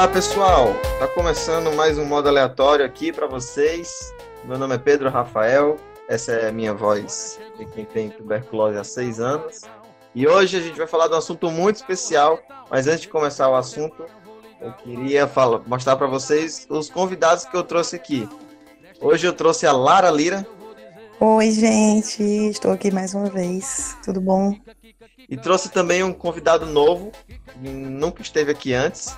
Olá pessoal, tá começando mais um modo aleatório aqui para vocês. Meu nome é Pedro Rafael, essa é a minha voz de quem tem tuberculose há seis anos. E hoje a gente vai falar de um assunto muito especial, mas antes de começar o assunto, eu queria falar, mostrar para vocês os convidados que eu trouxe aqui. Hoje eu trouxe a Lara Lira. Oi, gente, estou aqui mais uma vez. Tudo bom? E trouxe também um convidado novo, nunca esteve aqui antes,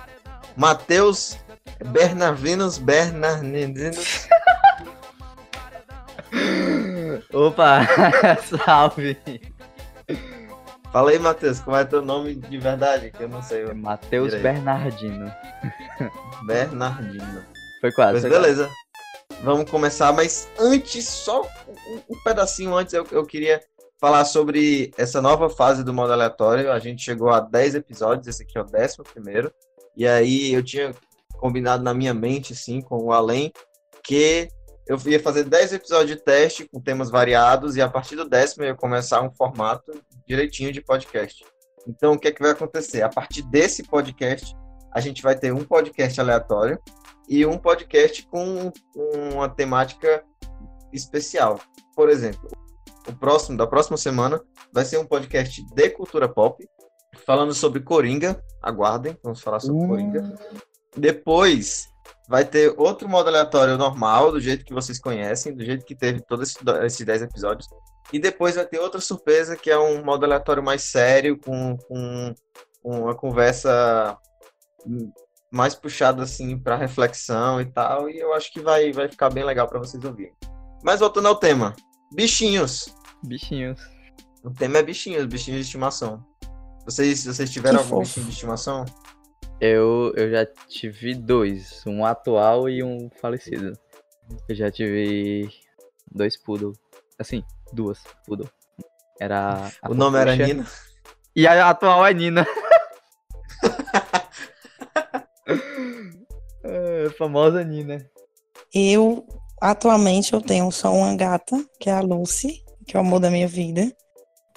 Matheus Bernardinos Bernardinos. Opa, salve! Fala aí, Matheus, como é teu nome de verdade? Que eu não sei. É Matheus. Bernardino. Bernardino. Foi quase. Mas foi beleza. Vamos começar, mas antes, só um, um pedacinho antes, eu, eu queria falar sobre essa nova fase do modo aleatório. A gente chegou a 10 episódios, esse aqui é o décimo primeiro. E aí eu tinha combinado na minha mente, assim, com o Além, que eu ia fazer 10 episódios de teste com temas variados e a partir do décimo eu ia começar um formato direitinho de podcast. Então, o que é que vai acontecer? A partir desse podcast, a gente vai ter um podcast aleatório e um podcast com uma temática especial. Por exemplo, o próximo da próxima semana vai ser um podcast de cultura pop, falando sobre Coringa. Aguardem, vamos falar sobre Uh. Coringa. Depois vai ter outro modo aleatório normal, do jeito que vocês conhecem, do jeito que teve todos esses do- esses 10 episódios. E depois vai ter outra surpresa, que é um modo aleatório mais sério, com, com uma conversa mais puxada assim para reflexão e tal. E eu acho que vai, vai ficar bem legal para vocês ouvirem. Mas voltando ao tema: bichinhos. Bichinhos. O tema é bichinhos, bichinhos de estimação. Vocês, vocês tiveram Que algum fofo. bichinho de estimação? Eu, eu já tive dois, um atual e um falecido. Eu já tive dois poodle. Assim, duas poodle. Era. a o nome era Nina. E a atual é Nina. É, famosa Nina. Eu, atualmente, eu tenho só uma gata, que é a Lucy, que é o amor da minha vida.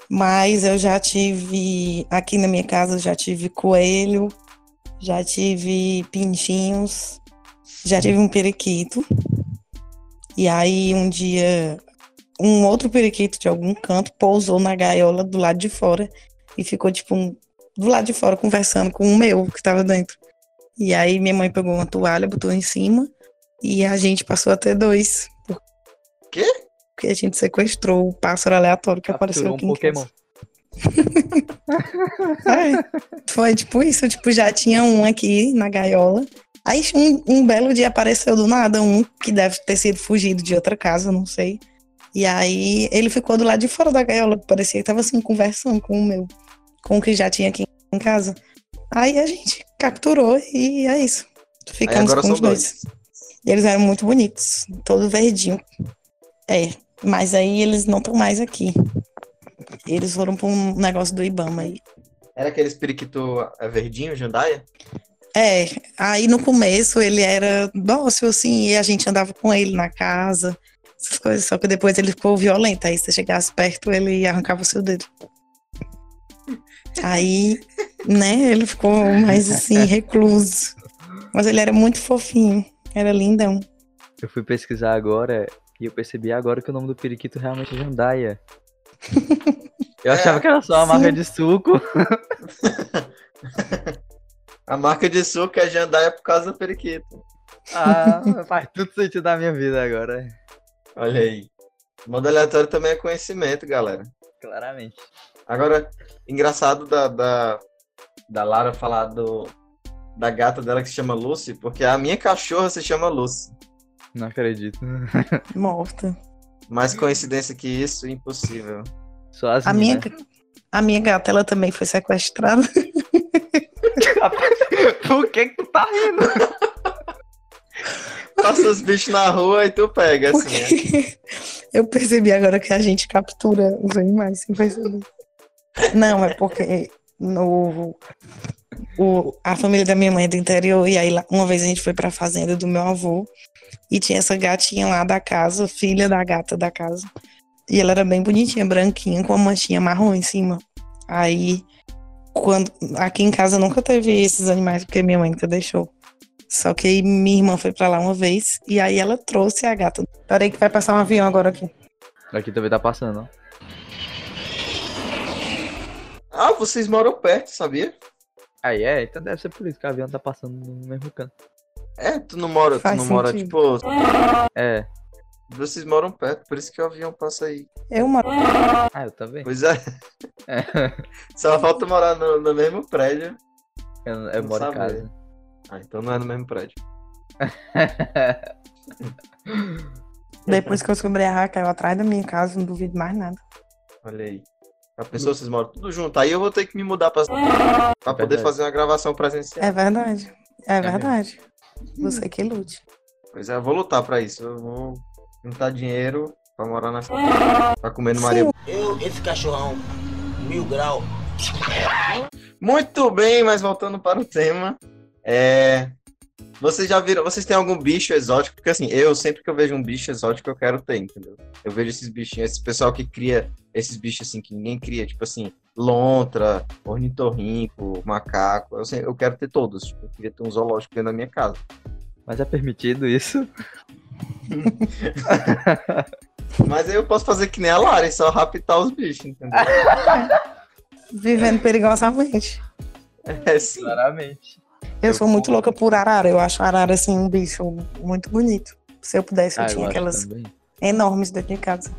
Mas eu já tive, aqui na minha casa, já tive coelho, já tive pintinhos, já tive um periquito. E aí, um dia, um outro periquito de algum canto pousou na gaiola do lado de fora e ficou, tipo, um- do lado de fora conversando com o meu, que estava dentro. E aí, minha mãe pegou uma toalha, botou em cima e a gente passou a ter dois. Quê? Porque a gente sequestrou o pássaro aleatório que apareceu Capturou um aqui em Pokémon. É, foi tipo isso, tipo, já tinha um aqui na gaiola. Aí um, um belo dia apareceu do nada um que deve ter sido fugido de outra casa, não sei. E aí ele ficou do lado de fora da gaiola, parecia que tava assim conversando com o meu, com o que já tinha aqui em casa. Aí a gente capturou e é isso. Aí Ficamos agora com são os dois. dois. E eles eram muito bonitos, todo verdinho. É, mas aí eles não estão mais aqui. Eles foram para um negócio do Ibama aí. Era aqueles periquito é, verdinho, jandaia? É, aí no começo ele era dócil assim, e a gente andava com ele na casa, essas coisas, só que depois ele ficou violento, aí se você chegasse perto ele arrancava o seu dedo. Aí, né, ele ficou mais assim, recluso. Mas ele era muito fofinho, era lindão. Eu fui pesquisar agora e eu percebi agora que o nome do periquito realmente é Jandaia. Eu É, achava que era só uma sim. marca de suco. A marca de suco é jandaia por causa do periquito. Ah, faz tudo sentido na minha vida agora. Olha aí. Modo aleatório também é conhecimento, galera. Claramente. Agora, engraçado da, da, da Lara falar do, da gata dela que se chama Lucy, porque a minha cachorra se chama Lucy. Não acredito. Morta. Mais coincidência que isso, impossível. Só as A minha, a minha gata, ela também foi sequestrada. Por que que tu tá rindo? Passa os bichos na rua e tu pega, assim? Porque eu percebi agora que a gente captura os animais sem perceber. Não, é porque no, o, a família da minha mãe é do interior, e aí lá- uma vez a gente foi pra fazenda do meu avô, e tinha essa gatinha lá da casa, filha da gata da casa. E ela era bem bonitinha, branquinha, com uma manchinha marrom em cima. Aí, quando aqui em casa nunca teve esses animais, porque minha mãe nunca deixou. Só que aí minha irmã foi pra lá uma vez e aí ela trouxe a gata. Peraí que vai passar um avião agora aqui. Aqui também tá passando, ó. Ah, vocês moram perto, sabia? Aí é, então deve ser por isso que o avião tá passando no mesmo canto. É, tu não mora, tu Faz não mora, sentido. tipo, É. vocês moram perto, por isso que o avião passa aí. Eu moro. Ah, eu também. Pois é, É. só falta morar no, no mesmo prédio. Eu, eu moro em casa. Ah, então não é no mesmo prédio. Depois que eu descobri a Raquel atrás da minha casa, não duvido mais nada. Olha aí. A pessoa, vocês moram tudo junto. Aí eu vou ter que me mudar pra, pra poder verdade. fazer uma gravação presencial. É verdade. É mesmo. verdade. Você que lute. Pois é, eu vou lutar pra isso. Eu vou juntar dinheiro pra morar nessa. Pra comer no Maria. Eu, esse cachorrão, mil grau. Muito bem, mas voltando para o tema. É. Vocês já viram. Vocês têm algum bicho exótico? Porque assim, eu sempre que eu vejo um bicho exótico, eu quero ter, entendeu? Eu vejo esses bichinhos, esse pessoal que cria esses bichos assim que ninguém cria, tipo assim, lontra, ornitorrinco, macaco. Eu, sei- eu quero ter todos. Tipo, eu queria ter um zoológico dentro da minha casa. Mas é permitido isso? Mas aí eu posso fazer que nem a Lara, só raptar os bichos, entendeu? Vivendo perigosamente. É sim. Claramente. Eu Eu sou muito louca por arara. Eu acho arara, assim, um bicho muito bonito. Se eu pudesse, eu Ah, eu tinha acho aquelas também. enormes dentro de casa.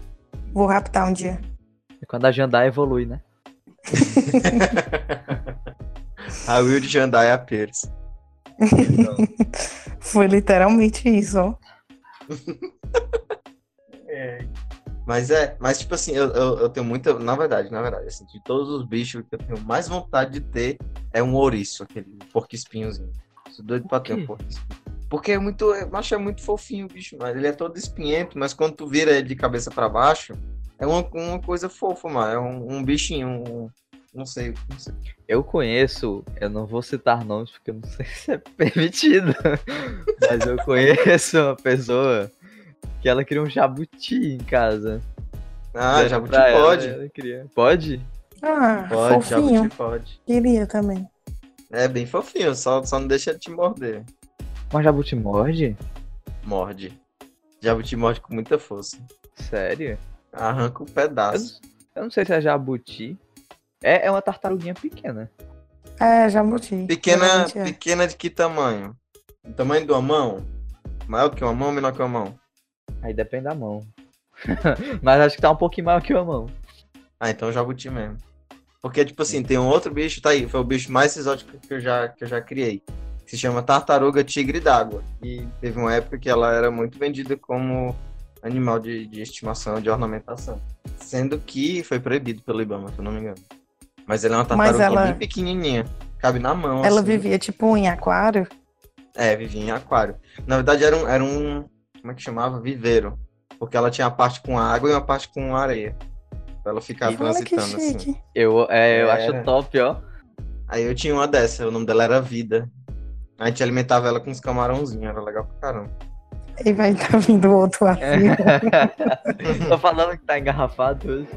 Vou raptar um dia. E quando a Jandar evolui, né? a Will de Jandai a Pires. Foi literalmente isso, ó. Mas é, mas tipo assim, eu, eu, eu tenho muita. Na verdade, na verdade, assim, de todos os bichos que eu tenho mais vontade de ter é um ouriço, aquele porco-espinhozinho. Sou doido pra ter um porco-espinho. Porque é muito. Eu acho é muito fofinho o bicho, mas ele é todo espinhento, mas quando tu vira ele de cabeça pra baixo, é uma, uma coisa fofa, mano. É um, um bichinho, um. Não sei, não sei. Eu conheço, eu não vou citar nomes porque eu não sei se é permitido, mas eu conheço uma pessoa que ela cria um jabuti em casa. Ah, Deve jabuti pra ela, pode. ela cria. Pode? Ah, Pode, fofinho. jabuti pode. Queria também. É bem fofinho, só, só não deixa ele te morder. Mas jabuti morde? Morde. Jabuti morde com muita força. Sério? Arranca um Eu, pedaço. eu não sei se é jabuti. É, é uma tartaruguinha pequena. É, jabuti. Pequena, é. pequena de que tamanho? O tamanho de uma mão? Maior que uma mão, menor que uma mão? Aí depende da mão. Mas acho que tá um pouquinho maior que uma mão. Ah, então jabuti mesmo. Porque, tipo assim, tem um outro bicho, tá aí, foi o bicho mais exótico que eu já, que eu já criei. Que se chama tartaruga tigre d'água. E teve uma época que ela era muito vendida como animal de, de estimação, de ornamentação. Sendo que foi proibido pelo Ibama, se eu não me engano. Mas ela é uma tartaruga ela- bem pequenininha. Cabe na mão, Ela assim. vivia tipo em aquário. É, vivia em aquário. Na verdade, era um, era um. Como é que chamava? Viveiro. Porque ela tinha a parte com água e uma parte com areia. Pra ela ficar Olha que transitando assim. Eu, é, eu Era. acho top, ó. Aí eu tinha uma dessa, o nome dela era Vida. A gente alimentava ela com uns camarãozinhos, era legal pra caramba. E vai estar vindo outro avião. Tô falando que tá engarrafado hoje.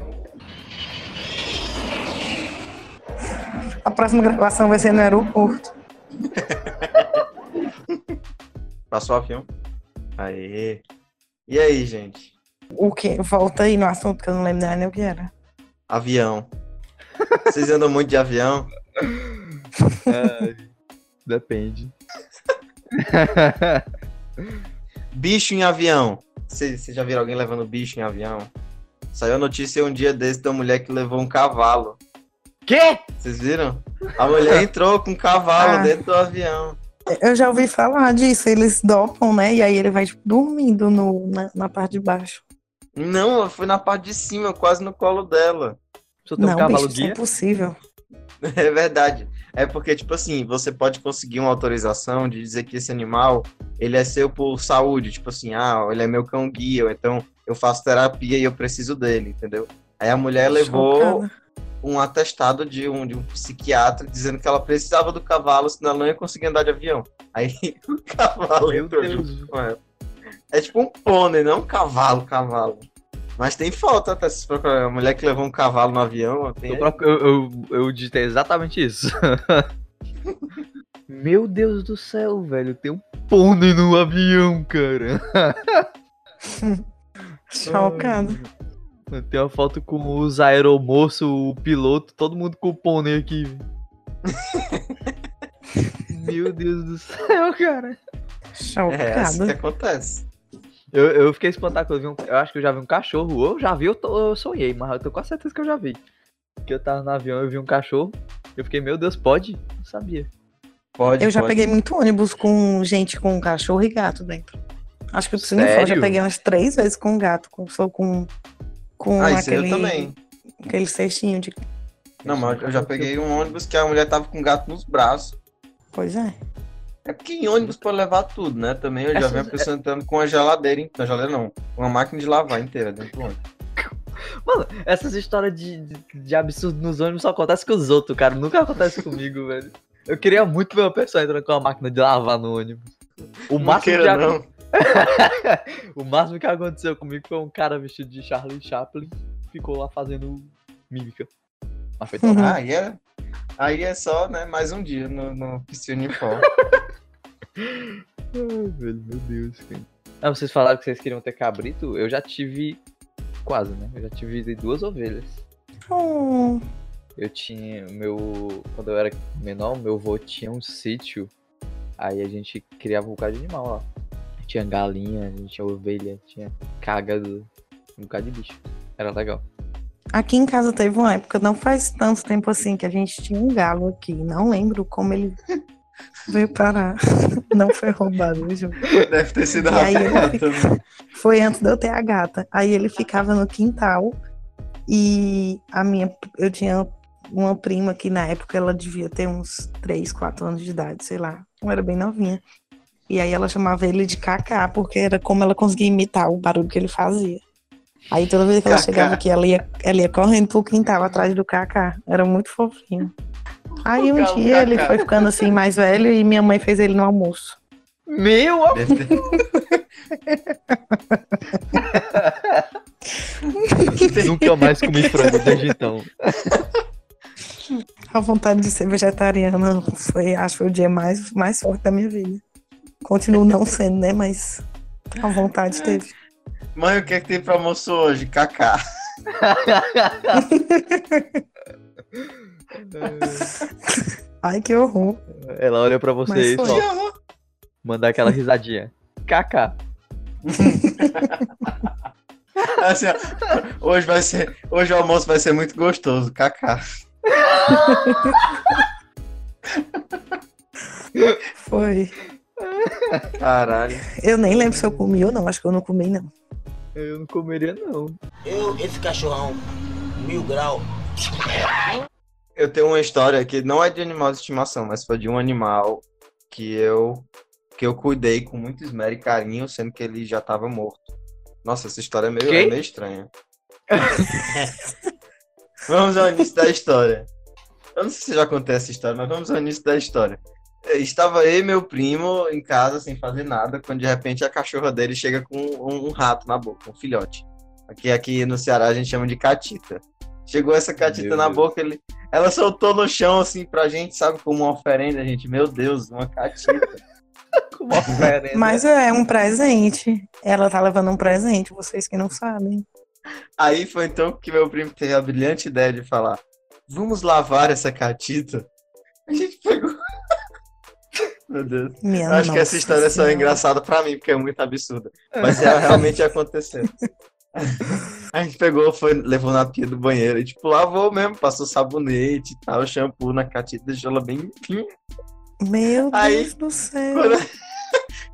A próxima gravação vai ser no aeroporto. Passou o avião. Aê. E aí, gente? O que? Volta aí no assunto que eu não lembro nem o que era. Avião. Vocês andam muito de avião? É, depende. Bicho em avião. Vocês já viram alguém levando bicho em avião? Saiu a notícia um dia desse da mulher que levou um cavalo. Quê? Vocês viram? A mulher entrou com um cavalo Ah. dentro do avião. Eu já ouvi falar disso. Eles dopam, né? E aí ele vai tipo, dormindo no, na, na parte de baixo. Não, ela foi na parte de cima, quase no colo dela. Você tem um não, cavalo bicho, isso é guia? impossível. É verdade. É porque, tipo assim, você pode conseguir uma autorização de dizer que esse animal, ele é seu por saúde. Tipo assim, ah, ele é meu cão guia, ou então eu faço terapia e eu preciso dele, entendeu? Aí a mulher levou Chocada. Um atestado de um, de um psiquiatra dizendo que ela precisava do cavalo, senão ela não ia conseguir andar de avião. Aí o cavalo Meu entrou Deus. junto com ela. É tipo um pônei, não um cavalo, cavalo. Mas tem foto até se procurar. A mulher que levou um cavalo no avião. Tem Eu, eu, eu, eu digitei exatamente isso. Meu Deus do céu, velho. Tem um pônei no avião, cara. Chocado. Tem uma foto com os aeromoços, o piloto, todo mundo com o pônei aqui. Meu Deus do céu, cara. É assim que acontece. Eu, eu fiquei espantado quando eu vi um. Eu acho que eu já vi um cachorro. Ou eu já vi, eu, tô- eu sonhei, mas eu tô com a certeza que eu já vi. Que eu tava no avião, eu vi um cachorro. Eu fiquei, meu Deus, pode? Não sabia. Pode, Eu já pode. peguei muito ônibus com gente com cachorro e gato dentro. Acho que se não for, já peguei umas três vezes com gato, com, só com, com Ah, aquele, eu também. aquele cestinho de. Não, mas eu já peguei um ônibus que a mulher tava com o gato nos braços. Pois é. É porque em ônibus pode levar tudo, né? Também eu já vi a pessoa entrando com a geladeira, hein? Não, geladeira não. Com uma máquina de lavar inteira dentro do ônibus. Mano, essas histórias de, de, de absurdo nos ônibus só acontecem com os outros, cara. Nunca acontece comigo, velho. Eu queria muito ver uma pessoa entrando com uma máquina de lavar no ônibus. O Não máximo, queira, que, ac- não. o máximo que aconteceu comigo foi um cara vestido de Charlie Chaplin ficou lá fazendo mímica. Mas foi. Uhum. Ah, aí é, aí é só, né? Mais um dia no, no piscina uniforme. Ai, velho, meu Deus, cara. Ah, vocês falaram que vocês queriam ter cabrito? Eu já tive. Quase, né? Eu já tive duas ovelhas. Hum, Eu tinha. Meu. Quando eu era menor, meu avô tinha um sítio. Aí a gente criava um bocado de animal lá. Tinha galinha, a gente tinha ovelha, tinha cagado. Um bocado de bicho. Era legal. Aqui em casa teve uma época, não faz tanto tempo assim, que a gente tinha um galo aqui. Não lembro como ele veio parar. Não foi roubado, juro. Deve ter sido rapado fica-. Foi antes de eu ter a gata. Aí ele ficava no quintal e a minha, eu tinha uma prima que na época ela devia ter uns 3, 4 anos de idade, sei lá. Ela era bem novinha. E aí ela chamava ele de Kaká, porque era como ela conseguia imitar o barulho que ele fazia. Aí toda vez que ela Kaká. chegava aqui, ela ia, ela ia correndo pro quintal atrás do Kaká. Era muito fofinho. Aí um dia ele foi ficando assim mais velho e minha mãe fez ele no almoço. Meu amor! Nunca mais comi frango desde então. A vontade de ser vegetariana foi, acho que foi o dia mais, mais forte da minha vida. Continuo não sendo, né? Mas a vontade teve. Mãe, o que é que tem pra almoço hoje? Cacá. Ai, que horror. Ela olha pra você e só foi. manda aquela risadinha. Kaká. Assim, ó, hoje vai ser. Hoje o almoço vai ser muito gostoso. Cacá. Foi. Caralho. Eu nem lembro se eu comi ou não. Acho que eu não comi, não. Eu não comeria, não. Eu, esse cachorrão, mil grau, Eu tenho uma história que não é de animal de estimação, mas foi de um animal que eu que eu cuidei com muito esmero e carinho, sendo que ele já estava morto. Nossa, essa história é meio, é meio estranha. vamos ao início da história. Eu não sei se já contei essa história, mas vamos ao início da história. Estava eu e meu primo em casa sem fazer nada, quando de repente a cachorra dele chega com um, um rato na boca, um filhote. Aqui, aqui no Ceará a gente chama de catita. Chegou essa catita Meu na Deus. boca, ele, ela soltou no chão assim pra gente, sabe, como uma oferenda, gente. Meu Deus, uma catita. Com uma oferenda. Mas é um presente. Ela tá levando um presente, vocês que não sabem. Aí foi então que meu primo teve a brilhante ideia de falar: vamos lavar essa catita. Meu Deus. Minha acho que essa nossa história só é Senhora. engraçada pra mim, porque é muito absurda. Mas ela realmente aconteceu. A gente pegou, foi, levou na pia do banheiro e, tipo, lavou mesmo, passou sabonete e tal, shampoo na catita, deixou ela bem limpinha. Meu Deus Aí, do céu. Quando,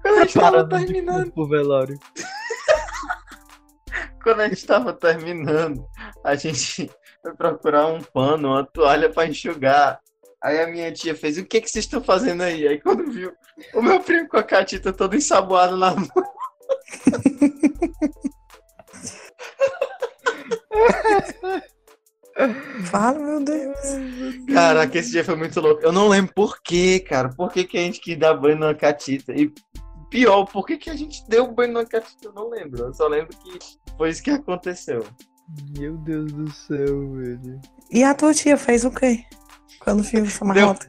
quando a gente tava terminando, pro velório. quando a gente tava terminando, a gente foi procurar um pano, uma toalha pra enxugar. Aí a minha tia fez, o que que vocês estão fazendo aí? Aí quando viu o meu primo com a catita toda ensaboada na mão. Fala, meu Deus. Caraca, esse dia foi muito louco. Eu não lembro por quê, cara. Por que, que a gente quis dar banho numa catita? E pior, por que, que a gente deu banho numa catita? Eu não lembro. Eu só lembro que foi isso que aconteceu. Meu Deus do céu, velho. E a tua tia fez o quê? Quando viu essa marrota?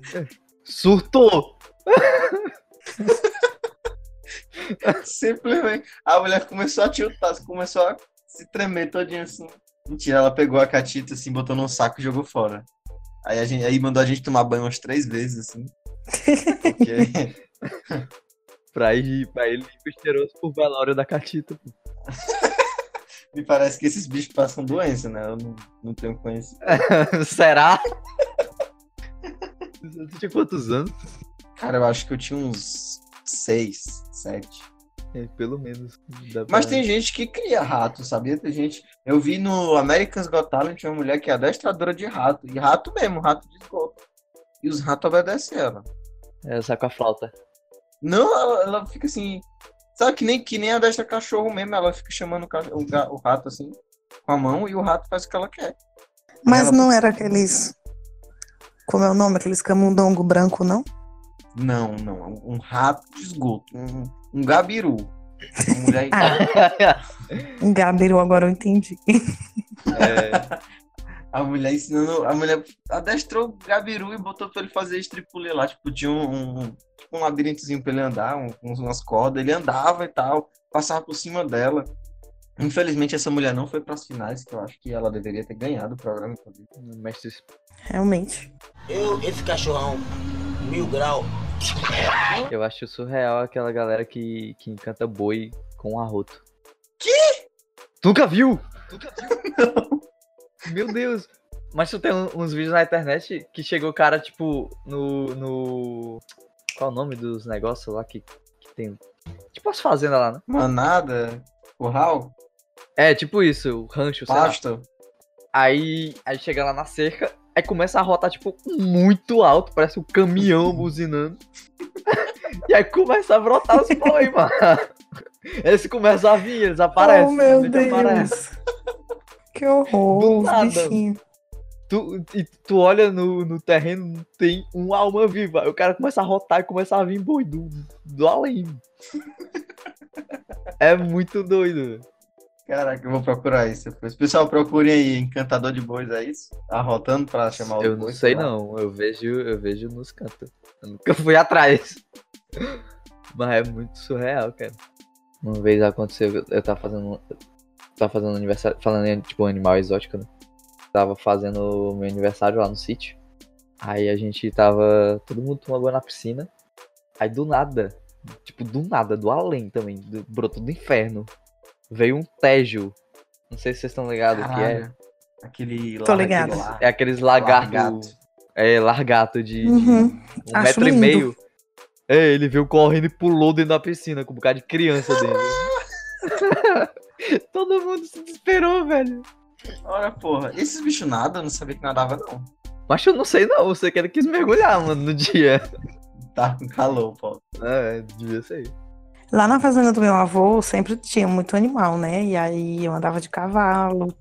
Surtou! Simplesmente. A mulher começou a tiltar, começou a se tremer todinha assim. Mentira, ela pegou a catita assim, botou num saco e jogou fora. Aí, a gente, aí mandou a gente tomar banho umas três vezes, assim. Porque... Pra ir, pra ir limpo e cheiroso pro velório da Catita. pô. Me parece que esses bichos passam doença, né? Eu não, não tenho conhecimento. Será? Você tinha quantos anos? Cara, eu acho que eu tinha uns seis, sete. É, pelo menos. Mas pra- tem gente que cria rato, sabia? Tem gente. Eu vi no American's Got Talent uma mulher que é adestradora de rato. E rato mesmo, rato de esgoto. E os ratos obedecem ela. É, só com a flauta. Não, ela, ela fica assim. Sabe que nem, que nem adestra cachorro mesmo, ela fica chamando o, ca- o o rato assim, com a mão, e o rato faz o que ela quer. Mas Ela- não era aqueles. Como é o nome? Aqueles camundongo branco, não? Não, não, é um rato de esgoto, um, um gabiru. Uma mulher Ah. Um gabiru, agora eu entendi. É, A mulher ensinando. A mulher adestrou o Gabiru e botou pra ele fazer estripulê lá. Tipo, tinha um, um, um labirintozinho pra ele andar, um, umas cordas. Ele andava e tal, passava por cima dela. Infelizmente, essa mulher não foi pras finais, que eu acho que ela deveria ter ganhado o programa. inclusive. mestre Realmente. Eu, esse cachorrão, mil grau, Eu acho surreal aquela galera que, que encanta boi com arroto. Que? Tu nunca viu? Nunca viu? Meu Deus. Mas tu tem um- uns vídeos na internet que chegou o cara, tipo, no. no... Qual é o nome dos negócios lá que, que tem? Tipo as fazendas lá, né? Manada, curral, É, tipo isso, o rancho, pasto. Aí, aí chega lá na cerca, aí começa a rotar, tipo, muito alto, parece um caminhão buzinando. e aí começa a brotar os boi, mano. Eles começam a vir, eles aparecem. oh, meu aparecem. Deus. Que horror, bichinhos. Tu, e tu olha no, no terreno, não tem uma alma viva. Aí o cara começa a rotar e começa a vir boi do, do além. É muito doido. Caraca, eu vou procurar isso depois. Pessoal, procurem aí, encantador de bois, é isso? Arrotando pra chamar os Eu não sei lá. não, eu vejo, eu vejo nos cantos. Eu nunca fui atrás. Mas é muito surreal, cara. Uma vez aconteceu, eu tava fazendo. Tava fazendo aniversário. Falando em tipo animal exótico, né? Tava fazendo meu aniversário lá no sítio. Aí a gente tava. Todo mundo tomando banho na piscina. Aí do nada, tipo, do nada, do além também, do, brotou do inferno. Veio um tejo. Não sei se vocês estão ligados o que é. Aquele Tô lá. É aqueles lagarto. Largato. É, largato de, de Uhum. um Acho metro e lindo. meio. É, ele veio correndo e pulou dentro da piscina com um bocado de criança dentro. Todo mundo se desesperou, velho. Ora, porra. Esses bichos nada, eu não sabia que nadava, não. Mas eu não sei não, eu sei que ele quis mergulhar, mano, no dia. Tá com calor, pô. É, devia ser. Lá na fazenda do meu avô sempre tinha muito animal, né? E aí eu andava de cavalo.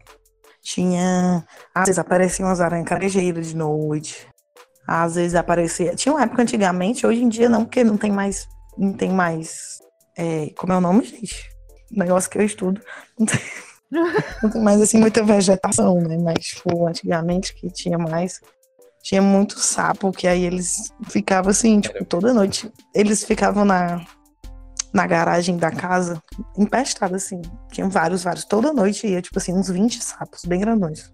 Tinha. Às vezes apareciam umas aranhas carejeiras de noite. Às vezes aparecia. Tinha uma época antigamente, hoje em dia não, porque não tem mais. Não tem mais. é, como é o nome, gente? Negócio que eu estudo. Não tem, não tem mais assim muita vegetação, né? Mas tipo, antigamente que tinha mais. Tinha muito sapo, que aí eles ficavam assim, tipo, toda noite. Eles ficavam na, na garagem da casa, empestado, assim. Tinha vários, vários. Toda noite ia, tipo assim, uns 20 sapos, bem grandões.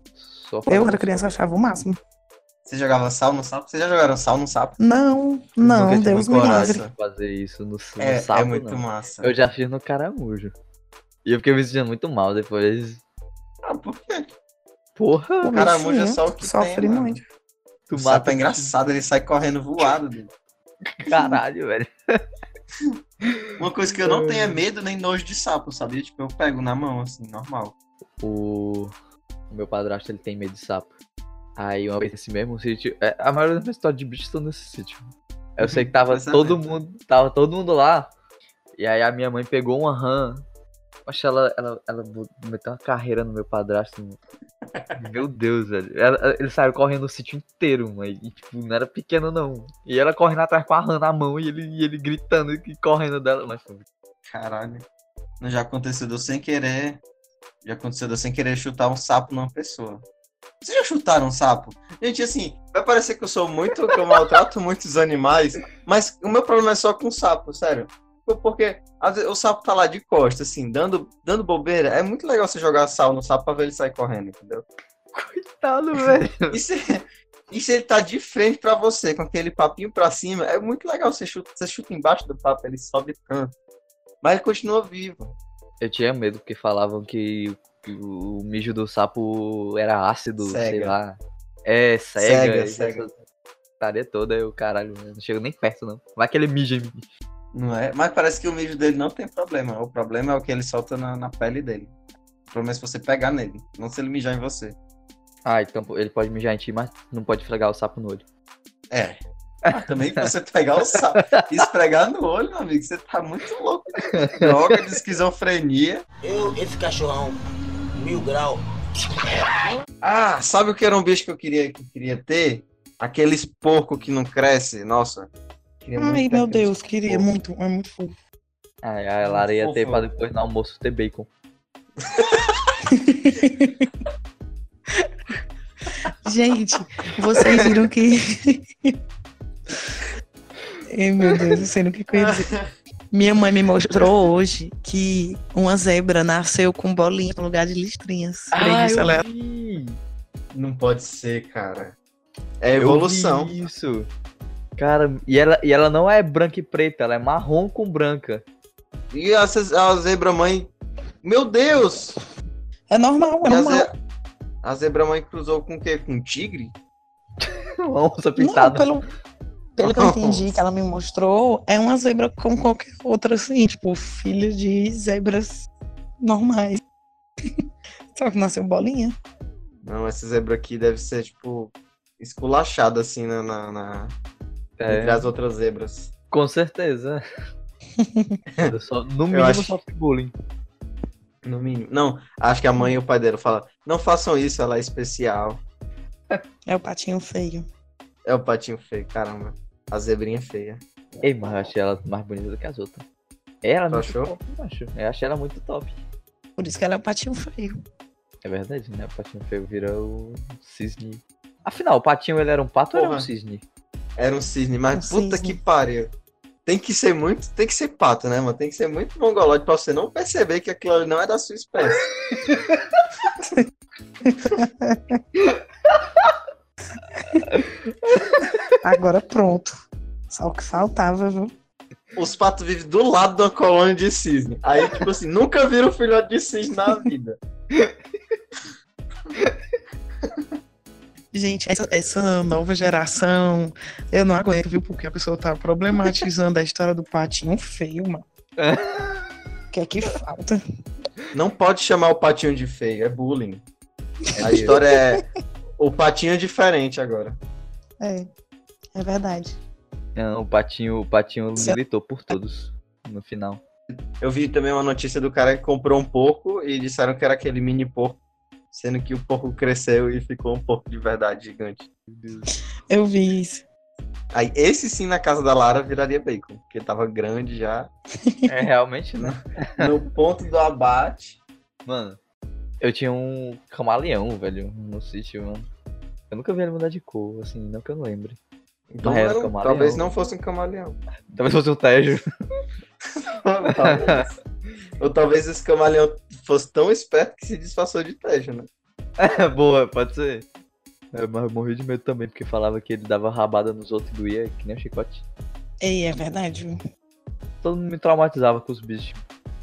Só Eu, quando criança, achava o máximo. Você jogava sal no sapo? Vocês já jogaram sal no sapo? Não, não, tive Deus me livre. fazer isso no, no É, sapo, é muito não. massa. Eu já fiz no caramujo. E eu fiquei me sentindo muito mal depois. Ah, por quê? Porra, O Caramujo é só o que Sofre tem, mano. muito. tu O sapo mata é engraçado, ele sai correndo voado. dele. Caralho, velho. Uma coisa que eu não tenho é medo nem nojo de sapo, sabia? Tipo, eu pego na mão, assim, normal. o, o meu padrasto ele tem medo de sapo. Aí uma vez nesse mesmo sítio, é, a maioria das minhas histórias de bicho estão nesse sítio. Eu sei que tava todo mundo, tava todo mundo lá. E aí a minha mãe pegou uma rã. Acho ela, ela, ela meteu uma carreira no meu padrasto. Meu Deus, velho. Ela- ele saiu correndo o sítio inteiro, mas e, tipo, não era pequeno não. E ela correndo atrás com a rã na mão e ele, e ele gritando e correndo dela. Mas Caralho. Já aconteceu de eu sem querer. Já aconteceu de eu sem querer chutar um sapo numa pessoa. Vocês já chutaram um sapo? Gente, assim, vai parecer que eu sou muito, que eu maltrato muitos animais, mas o meu problema é só com sapo, sério. Porque às vezes, o sapo tá lá de costas, assim, dando, dando bobeira. É muito legal você jogar sal no sapo pra ver ele sair correndo, entendeu? Coitado, velho. E se, e se ele tá de frente pra você, com aquele papinho pra cima, é muito legal. Você chuta, você chuta embaixo do papo, ele sobe tanto. Mas ele continua vivo. Eu tinha medo porque falavam que o mijo do sapo era ácido, Cega. sei lá. É, cega. Cega, cega. essa toda, eu, caralho, não chego nem perto, não. Vai que ele mija em mim. Não é? Mas parece que o mijo dele não tem problema. O problema é o que ele solta na, na pele dele. O problema é se você pegar nele, não se ele mijar em você. Ah, então ele pode mijar em ti, mas não pode fregar o sapo no olho. É. Ah, também se você pegar o sapo e esfregar no olho, meu amigo, você tá muito louco. Droga de esquizofrenia. Eu, esse cachorrão, mil grau. Ah, sabe o que era um bicho que eu queria, que eu queria ter? Aqueles porco que não cresce. Nossa. Queria Ai, ter meu Deus, queria porco. muito, é muito fofo. Ai, a Lara ia ter Fofo. pra depois no almoço ter bacon. Gente, vocês viram que. Ai, meu Deus, eu sei no que eu dizer. Minha mãe me mostrou hoje que uma zebra nasceu com bolinha no lugar de listrinhas. Ah, ela- vi. Não pode ser, cara. É Eu evolução. vi Isso. Cara, e ela, e ela não é branca e preta, ela é marrom com branca. E a, a zebra mãe. Meu Deus! É normal, é E a, normal. ze- a zebra mãe cruzou com o quê? Com um tigre? Uma onça Não, pintada. pelo, pelo que eu entendi que ela me mostrou, é uma zebra como qualquer outra, assim, tipo, filha de zebras normais. Só que nasceu bolinha. Não, essa zebra aqui deve ser, tipo, esculachada, assim, na, na- na- É, entre as outras zebras. com certeza. Eu só, no mínimo acho- sofre bullying. No mínimo. Não, acho que a mãe e o pai dela falam, não façam isso, ela é especial. É o patinho feio. É o patinho feio, caramba. A zebrinha é feia. Ei, mas eu achei ela mais bonita do que as outras. Ela é Tu muito achou? top, eu acho. Eu achei ela muito top. Por isso que ela é o patinho feio. É verdade, né? O patinho feio vira o cisne. Afinal, o patinho ele era um pato ou era um Porra. cisne? Era um cisne, mas Um puta cisne. que pariu. Tem que ser muito, tem que ser pato, né, mano? Tem que ser muito mongoloide pra você não perceber que aquilo ali não é da sua espécie. Agora pronto. Só o que faltava, viu? Os patos vivem do lado uma colônia de cisne. Aí, tipo assim, nunca viram filhote de cisne na vida. Gente, essa, essa nova geração, eu não aguento, viu? Porque a pessoa tá problematizando a história do patinho feio, mano. O que é que falta? Não pode chamar o patinho de feio, é bullying. A história é o patinho é diferente agora. É, é verdade. Não, o patinho, o patinho militou por todos no final. Eu vi também uma notícia do cara que comprou um porco e disseram que era aquele mini porco, sendo que o porco cresceu e ficou um porco de verdade gigante. Eu vi isso. Aí esse sim na casa da Lara viraria bacon, porque tava grande já, É realmente, né? no ponto do abate. Mano, eu tinha um camaleão, velho, no sítio, mano. Eu nunca vi ele mudar de cor, assim, não que eu não lembre. Então Mas era um- camaleão. talvez não fosse um camaleão. Talvez fosse um Tejo. talvez. Ou talvez esse camaleão fosse tão esperto que se disfarçou de tejo, né? Boa, pode ser. É, mas eu morri de medo também, porque falava que ele dava rabada nos outros e doía que nem um chicote. Ei, é verdade, viu? Todo mundo me traumatizava com os bichos.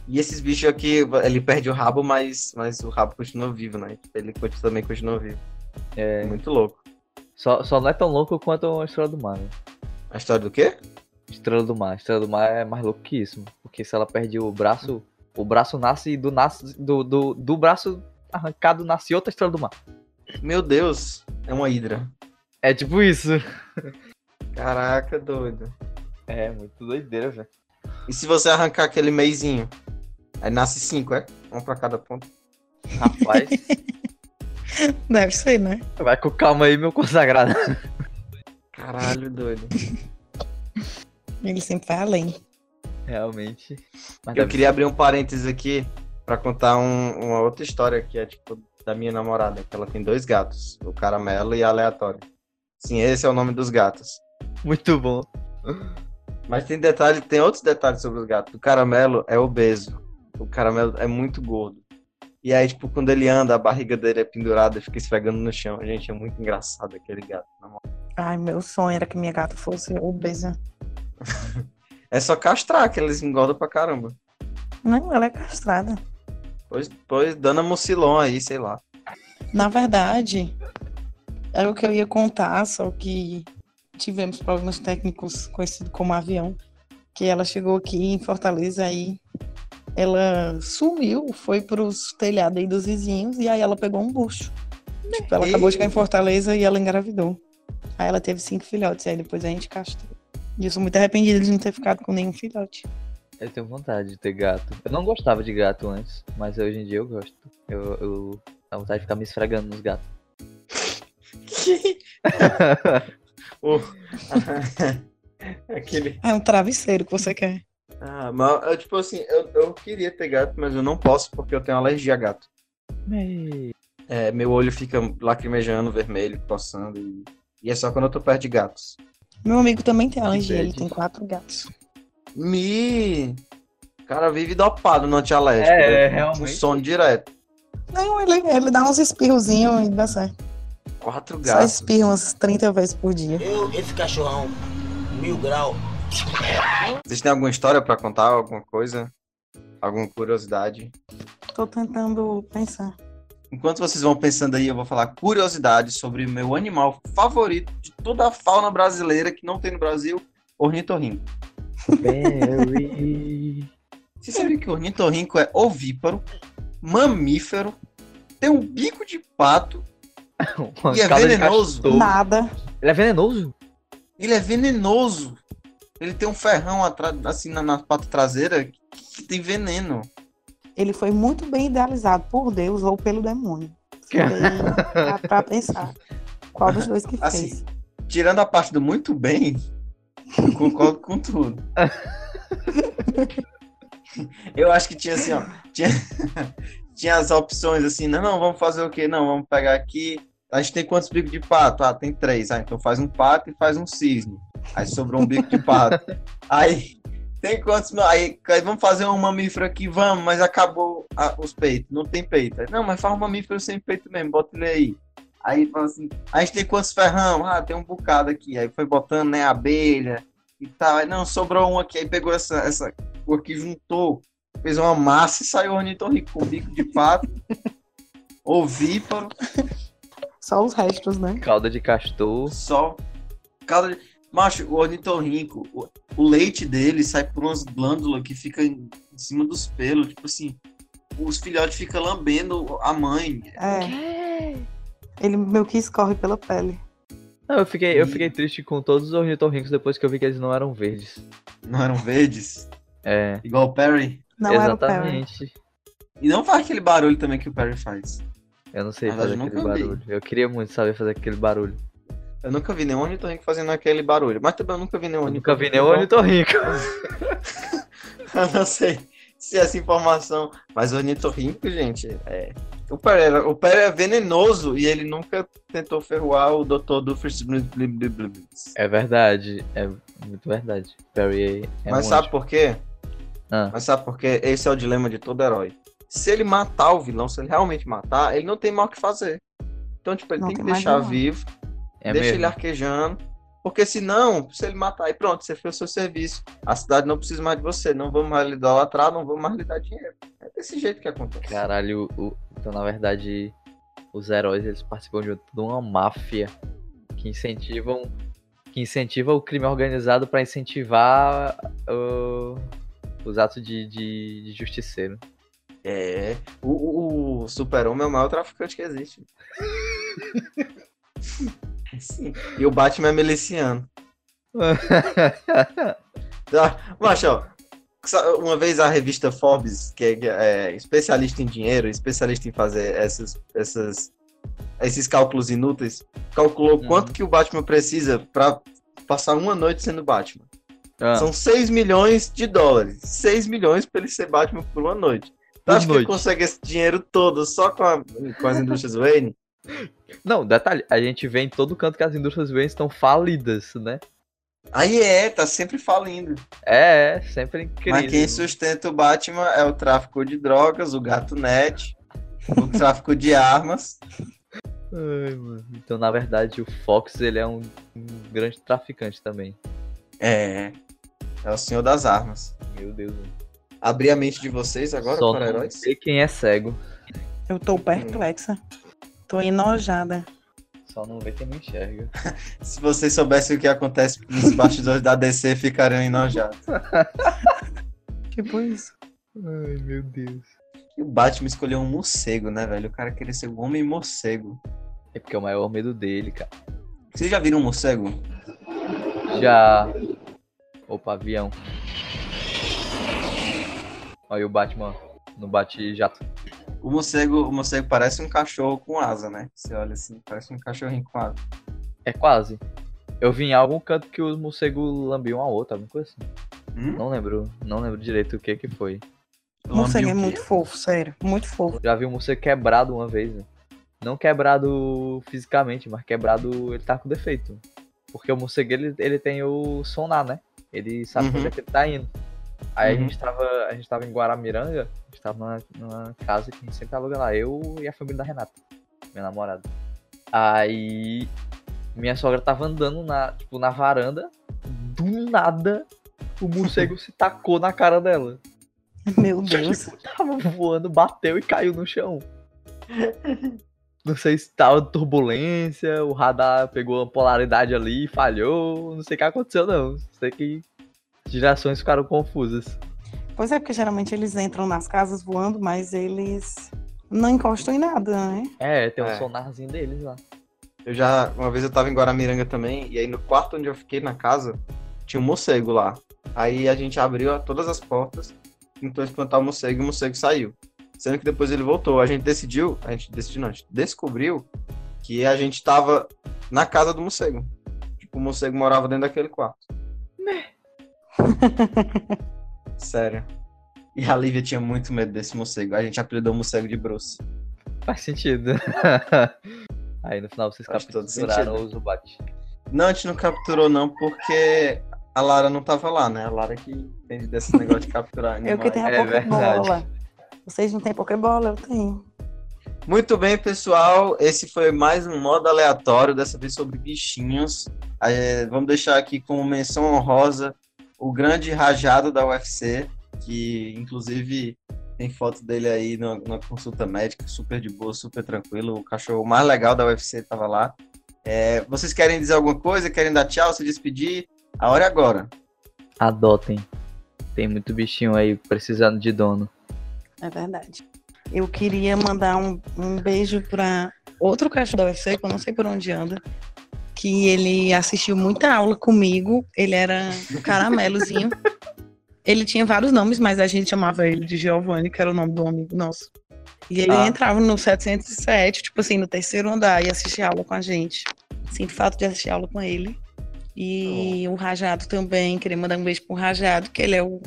E esses bichos aqui, ele perde o rabo, mas, mas o rabo continua vivo, né? Ele continua- também continua vivo. É, Muito louco. só, só não é tão louco quanto a Estrela do Mar. Né? A história do quê? Estrela do Mar. Estrela do Mar é mais louco que isso. mano. Porque se ela perde o braço, o braço nasce e do, nasce, do, do, do braço arrancado nasce outra Estrela do Mar. Meu Deus, é uma hidra. É tipo isso. Caraca, doido. É, muito doideira, velho. E se você arrancar aquele meizinho? Aí nasce cinco, é? Um pra cada ponto. Rapaz, Deve ser, né? vai com calma aí, meu consagrado. Caralho, doido. Ele sempre vai além. Realmente. Mas Eu queria abrir um parênteses aqui pra contar um- uma outra história que é tipo da minha namorada, que ela tem dois gatos, o caramelo e a aleatório. Sim, esse é o nome dos gatos. Muito bom. Mas tem detalhe, tem outros detalhes sobre os gatos. O caramelo é obeso. O caramelo é muito gordo. E aí, tipo, quando ele anda, a barriga dele é pendurada e fica esfregando no chão. Gente, é muito engraçado aquele gato. na moral. Ai, meu sonho era que minha gata fosse obesa. É só castrar que eles engordam pra caramba. Não, ela é castrada. Pois, pois dando a mucilon aí, sei lá. Na verdade, era o que eu ia contar, só que tivemos problemas técnicos conhecido como avião. Que ela chegou aqui em Fortaleza aí. Ela sumiu, foi pros telhados aí dos vizinhos e aí ela pegou um bucho. Tipo, ela acabou de chegar em Fortaleza e ela engravidou. Aí ela teve cinco filhotes, aí depois a gente castrou. E eu sou muito arrependida de não ter ficado com nenhum filhote. Eu tenho vontade de ter gato. Eu não gostava de gato antes, mas hoje em dia eu gosto. Eu, eu tenho vontade de ficar me esfregando nos gatos. O- Aquele. É um travesseiro que você quer. Ah, mas eu, tipo assim, eu, eu queria ter gato, mas eu não posso porque eu tenho alergia a gato. Ei, É, meu olho fica lacrimejando, vermelho, coçando. E, e é só quando eu tô perto de gatos. Meu amigo também tem alergia, ele tem quatro gatos. Me. O cara vive dopado no antialérgico. É, né? realmente. Com sono direto. Não, ele, ele dá uns espirrozinhos e dá certo. Quatro Só gatos. espirra umas 30 vezes por dia. Eu, esse cachorrão, mil grau. Vocês têm alguma história pra contar? Alguma coisa? Alguma curiosidade? Tô tentando pensar. Enquanto vocês vão pensando aí, eu vou falar curiosidades sobre o meu animal favorito de toda a fauna brasileira que não tem no Brasil, ornitorrinco. Barry. Você sabia que o ornitorrinco é ovíparo, mamífero, tem um bico de pato Uma e é venenoso? Nada. Ele é venenoso? Ele é venenoso. Ele tem um ferrão atrás, assim na, na pata traseira que, que tem veneno. Ele foi muito bem idealizado por Deus ou pelo demônio. Pra, pra pensar. Qual dos dois que Assim, fez? Tirando a parte do muito bem, eu concordo com tudo. Eu acho que tinha assim, ó. Tinha, tinha as opções assim, não, não, vamos fazer o quê? Não, vamos pegar aqui. A gente tem quantos bicos de pato? Ah, tem três. Ah, então faz um pato e faz um cisne. Aí sobrou um bico de pato. Aí tem quantos. Aí, aí vamos fazer um mamífero aqui, vamos, mas acabou a- os peitos. Não tem peito. Aí, não, mas faz um mamífero sem peito mesmo, bota ele aí. Aí fala assim, a gente tem quantos ferrão? Ah, tem um bocado aqui. Aí foi botando, né, abelha e tal. Aí, não, sobrou um aqui. Aí pegou essa, essa cor que juntou, fez uma massa e saiu o ornitorrinco com bico de pato, ovíparo, Só os restos, né? Cauda de castor. só. Cada... Macho, o ornitorrinco, o, o leite dele sai por umas glândulas que fica em, em cima dos pelos. Tipo assim, os filhotes ficam lambendo a mãe. É. Ele meio que escorre pela pele. Não, eu fiquei, eu fiquei triste com todos os ornitorrincos depois que eu vi que eles não eram verdes. Não eram verdes, É, igual o Perry. Não era o Perry. exatamente. E não faz aquele barulho também que o Perry faz. Eu não sei Na fazer aquele nunca vi. barulho. Eu queria muito saber fazer aquele barulho. Eu nunca vi nenhum ornitorrinco fazendo aquele barulho. Mas também eu nunca vi nenhum Eu nunca vi ornitorrinco nenhum ornitorrinco. Eu não sei se essa informação. Mas o ornitorrinco, gente, é. O Perry, era- o Perry é venenoso e ele nunca tentou ferroar o Dr. Dufus. É verdade, é muito verdade. Perry é Mas um sabe por quê? Ah. Mas sabe por quê? Esse é o dilema de todo herói. Se ele matar o vilão, se ele realmente matar, ele não tem mal o que fazer. Então, tipo, ele Não tem que deixar vivo, É deixa mesmo. ele arquejando. Porque senão, se ele matar, aí pronto, você fez o seu serviço. A cidade não precisa mais de você. Não vamos mais lhe idolatrar, não vamos mais lhe dar dinheiro. É desse jeito que acontece. Caralho, o- então na verdade os heróis eles participam de uma máfia que incentivam que incentiva o crime organizado pra incentivar uh, os atos de, de, de justiceiro. É. O, o, o Super-Homem é o maior traficante que existe. E o Batman é miliciano. Ah, ó, sa- uma vez a revista Forbes, que é, é especialista em dinheiro, especialista em fazer essas, essas, esses cálculos inúteis, calculou Uhum. quanto que o Batman precisa para passar uma noite sendo Batman. Ah, São 6 milhões de dólares. 6 milhões para ele ser Batman por uma noite. Tu acha que ele consegue esse dinheiro todo só com, a- com as indústrias Wayne? Não, detalhe, a gente vê em todo canto que as indústrias Wayne estão falidas, né? Aí é, tá sempre falindo. É, é, sempre incrível. Mas quem sustenta o Batman é o tráfico de drogas, o gato net, o tráfico de armas. Ai, mano. Então, na verdade, o Fox, ele é um, um grande traficante também. É. É o senhor das armas. Meu Deus. mano. Abrir a mente de vocês agora Só para não heróis? sei quem é cego. Eu tô perplexa. Tô enojada. Só não vê quem não enxerga. Se vocês soubessem o que acontece nos bastidores da DC, ficariam enojados. Tipo isso. Ai, meu Deus. E o Batman escolheu um morcego, né, velho? O cara queria ser o homem morcego. É porque é o maior medo dele, cara. Vocês já viram um morcego? Já. Opa, avião. Olha o Batman no bate-jato. O morcego, o morcego parece um cachorro com asa, né? Você olha assim, parece um cachorrinho com asa. É quase. Eu vi em algum canto que os morcegos lambiam a outra, alguma coisa assim. Hum? Não lembro, não lembro direito o que que foi. Morcego é o muito fofo, sério. Muito fofo. Já vi um morcego quebrado uma vez, né? Não quebrado fisicamente, mas quebrado ele tá com defeito. Porque o morcego ele, ele tem o sonar, né? Ele sabe Uhum. onde é que ele tá indo. Aí Uhum. a gente tava. A gente tava em Guaramiranga, a gente tava numa, numa casa que a gente sempre aluga lá, eu e a família da Renata, minha namorada. Aí minha sogra tava andando na, tipo, na varanda, do nada o morcego se tacou na cara dela. Meu Deus. Tipo, tava voando, bateu e caiu no chão. Não sei se tava turbulência, o radar pegou a polaridade ali, falhou, não sei o que aconteceu não. Sei que gerações ficaram confusas. Pois é, porque geralmente eles entram nas casas voando, mas eles não encostam em nada, né? É, tem um É. sonarzinho deles lá. Eu já, uma vez eu tava em Guaramiranga também, e aí no quarto onde eu fiquei na casa, tinha um morcego lá. Aí a gente abriu todas as portas, tentou espantar o morcego e o morcego saiu. Sendo que depois ele voltou. A gente decidiu, a gente decidiu não, a gente descobriu que a gente tava na casa do morcego. Tipo, o morcego morava dentro daquele quarto. Sério. E a Lívia tinha muito medo desse morcego. A gente apelidou o morcego de Bruce. Faz sentido. Aí no final vocês Faz capturaram o Zubat. Não, a gente não capturou não, porque a Lara não tava lá, né? A Lara que entende desse negócio de capturar Eu que animais. tenho a É Pokébola. verdade. Vocês não têm Pokébola? Eu tenho. Muito bem, pessoal. Esse foi mais um modo aleatório, dessa vez sobre bichinhos. É, vamos deixar aqui como menção honrosa o grande rajado da UFC, que inclusive tem foto dele aí na, na consulta médica, super de boa, super tranquilo. O cachorro mais legal da UFC tava lá. É, vocês querem dizer alguma coisa? Querem dar tchau, se despedir? A hora é agora. Adotem. Tem muito bichinho aí precisando de dono. É verdade. Eu queria mandar um, um beijo para outro cachorro da UFC, que eu não sei por onde anda, que ele assistiu muita aula comigo. Ele era um caramelozinho. ele tinha vários nomes, mas a gente chamava ele de Giovanni, que era o nome do amigo nosso. E ele Ah. entrava no 707, tipo assim, no terceiro andar, e assistia aula com a gente. Sinto fato de assistir aula com ele. E o Rajado também, queria mandar um beijo pro Rajado, que ele é o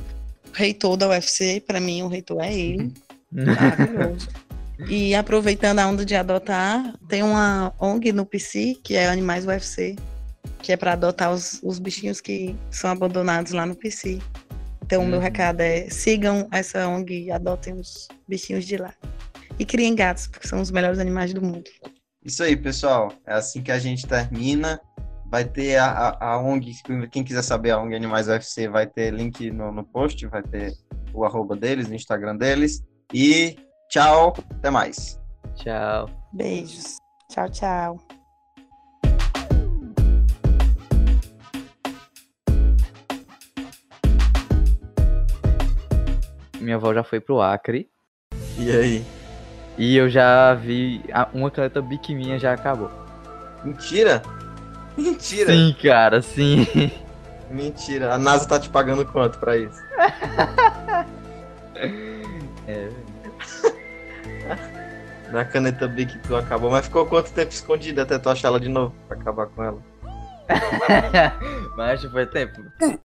reitor da UFC. Para mim, o reitor é ele. Maravilhoso. E aproveitando a onda de adotar, tem uma ONG no PC, que é Animais UFC, que é para adotar os, os bichinhos que são abandonados lá no PC. Então, o meu Uhum. recado é: sigam essa ONG e adotem os bichinhos de lá. E criem gatos, porque são os melhores animais do mundo. Isso aí, pessoal. É assim que a gente termina. Vai ter a, a, a ONG, quem quiser saber a ONG Animais UFC, vai ter link no, no post, vai ter o arroba deles, o Instagram deles. E tchau, até mais. Tchau. Beijos. Tchau, tchau. Minha avó já foi pro Acre. E aí? E eu já vi. Uma caneta Bic minha já acabou. Mentira? Mentira! Sim, cara, sim. Mentira. A NASA tá te pagando quanto pra isso? É, Na caneta Bic tu acabou, mas ficou quanto tempo escondida até tu achar ela de novo pra acabar com ela? Mas foi tempo.